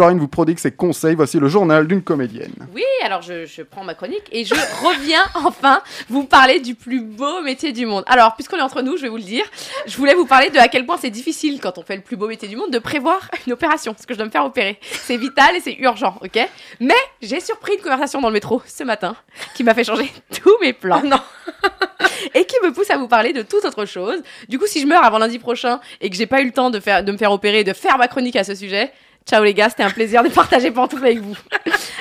Florine vous prodigue ses conseils. Voici le journal d'une comédienne. Oui, alors je, je prends ma chronique et je reviens enfin vous parler du plus beau métier du monde. Alors, puisqu'on est entre nous, je vais vous le dire, je voulais vous parler de à quel point c'est difficile quand on fait le plus beau métier du monde de prévoir une opération, parce que je dois me faire opérer. C'est vital et c'est urgent, ok? Mais j'ai surpris une conversation dans le métro ce matin qui m'a fait changer tous mes plans. non. et qui me pousse à vous parler de toute autre chose. Du coup, si je meurs avant lundi prochain et que j'ai pas eu le temps de, faire, de me faire opérer et de faire ma chronique à ce sujet, ciao les gars, c'était un plaisir de partager pantoufles avec vous.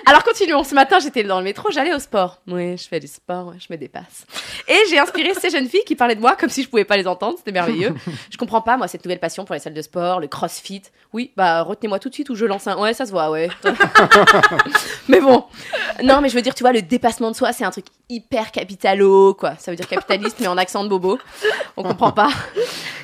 Alors continuons. Ce matin, j'étais dans le métro, j'allais au sport. Oui, je fais du sport, je me dépasse. Et j'ai inspiré ces jeunes filles qui parlaient de moi comme si je pouvais pas les entendre. C'était merveilleux. Je comprends pas, moi, cette nouvelle passion pour les salles de sport, le crossfit. Oui, bah, retenez-moi tout de suite ou je lance un. Ouais, ça se voit, ouais. mais bon. Non, mais je veux dire, tu vois, le dépassement de soi, c'est un truc hyper capitalo, quoi. Ça veut dire capitaliste, mais en accent de bobo. On comprend pas.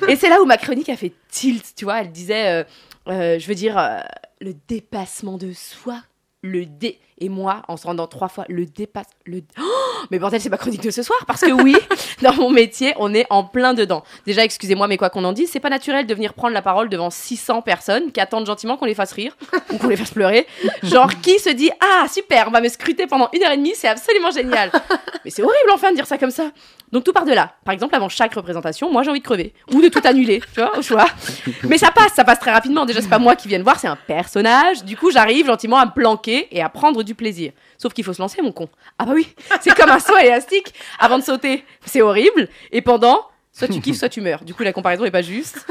Et c'est là où ma chronique a fait tilt, tu vois. Elle disait, euh, euh, je veux dire, euh, le dépassement de soi. Le dé. Et moi, en se rendant trois fois, le dépasse. Le... Oh mais bordel, c'est ma chronique de ce soir. Parce que oui, dans mon métier, on est en plein dedans. Déjà, excusez-moi, mais quoi qu'on en dise, c'est pas naturel de venir prendre la parole devant 600 personnes qui attendent gentiment qu'on les fasse rire ou qu'on les fasse pleurer. Genre, qui se dit Ah, super, on va me scruter pendant une heure et demie, c'est absolument génial. Mais c'est horrible enfin de dire ça comme ça. Donc tout part de là. Par exemple, avant chaque représentation, moi j'ai envie de crever ou de tout annuler, tu vois, au choix. Mais ça passe, ça passe très rapidement. Déjà, c'est pas moi qui viens de voir, c'est un personnage. Du coup, j'arrive gentiment à me planquer et à prendre du plaisir. Sauf qu'il faut se lancer, mon con. Ah bah oui, c'est comme un saut élastique avant de sauter. C'est horrible. Et pendant, soit tu kiffes, soit tu meurs. Du coup, la comparaison est pas juste.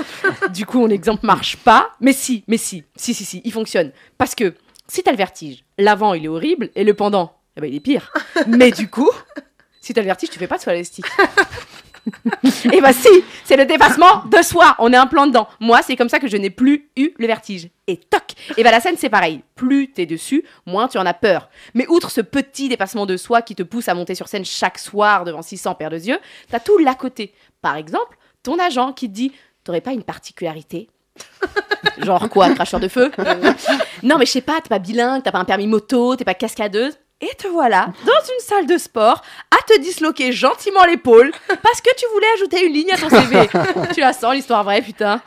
Du coup, mon exemple marche pas. Mais si, mais si, si, si, si, il fonctionne. Parce que si t'as le vertige, l'avant il est horrible et le pendant, eh ben, il est pire. Mais du coup, si t'as le vertige, tu fais pas de saut élastique. Et bah si, c'est le dépassement de soi. On est un plan dedans. Moi, c'est comme ça que je n'ai plus eu le vertige. Et toc Et bah la scène, c'est pareil. Plus t'es dessus, moins tu en as peur. Mais outre ce petit dépassement de soi qui te pousse à monter sur scène chaque soir devant 600 paires de yeux, t'as tout l'à côté. Par exemple, ton agent qui te dit T'aurais pas une particularité? Genre quoi, cracheur de feu? Non, mais je sais pas, t'es pas bilingue, t'as pas un permis moto, t'es pas cascadeuse. Et te voilà dans une salle de sport à te disloquer gentiment l'épaule parce que tu voulais ajouter une ligne à ton CV. tu la sens, l'histoire vraie, putain.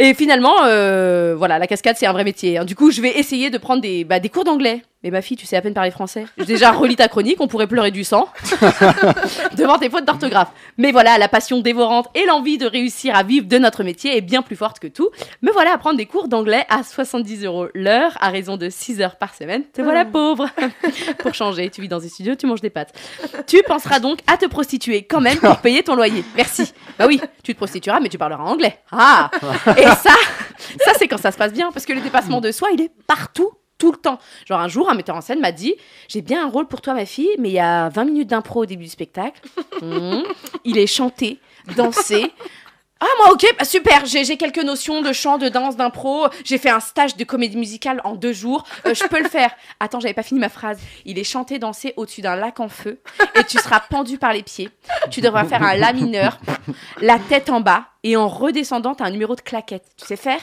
Et finalement, euh, voilà, la cascade, c'est un vrai métier. hein. Du coup, je vais essayer de prendre des, bah, des cours d'anglais. Mais ma fille, tu sais à peine parler français. Déjà relis ta chronique, on pourrait pleurer du sang devant tes fautes d'orthographe. Mais voilà, la passion dévorante et l'envie de réussir à vivre de notre métier est bien plus forte que tout. Me voilà à prendre des cours d'anglais à 70 euros l'heure, à raison de 6 heures par semaine. Te voilà pauvre. pour changer, tu vis dans un studio, tu manges des pâtes. Tu penseras donc à te prostituer quand même pour payer ton loyer. Merci. Bah oui, tu te prostitueras, mais tu parleras anglais. Ah Et ça, ça c'est quand ça se passe bien, parce que le dépassement de soi, il est partout tout le temps. Genre un jour, un metteur en scène m'a dit J'ai bien un rôle pour toi, ma fille, mais il y a 20 minutes d'impro au début du spectacle. Mhm. Il est chanté, dansé. Ah, moi, ok, bah, super, j'ai j'ai quelques notions de chant, de danse, d'impro. J'ai fait un stage de comédie musicale en deux jours. Euh, je peux le faire. Attends, j'avais pas fini ma phrase. Il est chanté, dansé au-dessus d'un lac en feu et tu seras pendu par les pieds. Tu devras faire un la mineur, la tête en bas et en redescendant, t'as un numéro de claquette. Tu sais faire?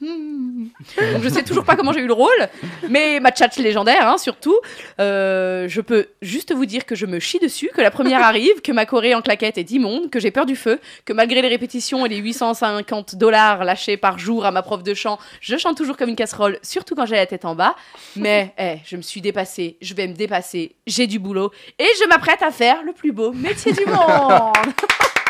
Donc je sais toujours pas comment j'ai eu le rôle, mais ma tchatch légendaire, hein, surtout. Euh, je peux juste vous dire que je me chie dessus, que la première arrive, que ma Corée en claquette est immonde, que j'ai peur du feu, que malgré les répétitions et les 850 dollars lâchés par jour à ma prof de chant, je chante toujours comme une casserole, surtout quand j'ai la tête en bas. Mais eh, je me suis dépassée, je vais me dépasser, j'ai du boulot et je m'apprête à faire le plus beau métier du monde.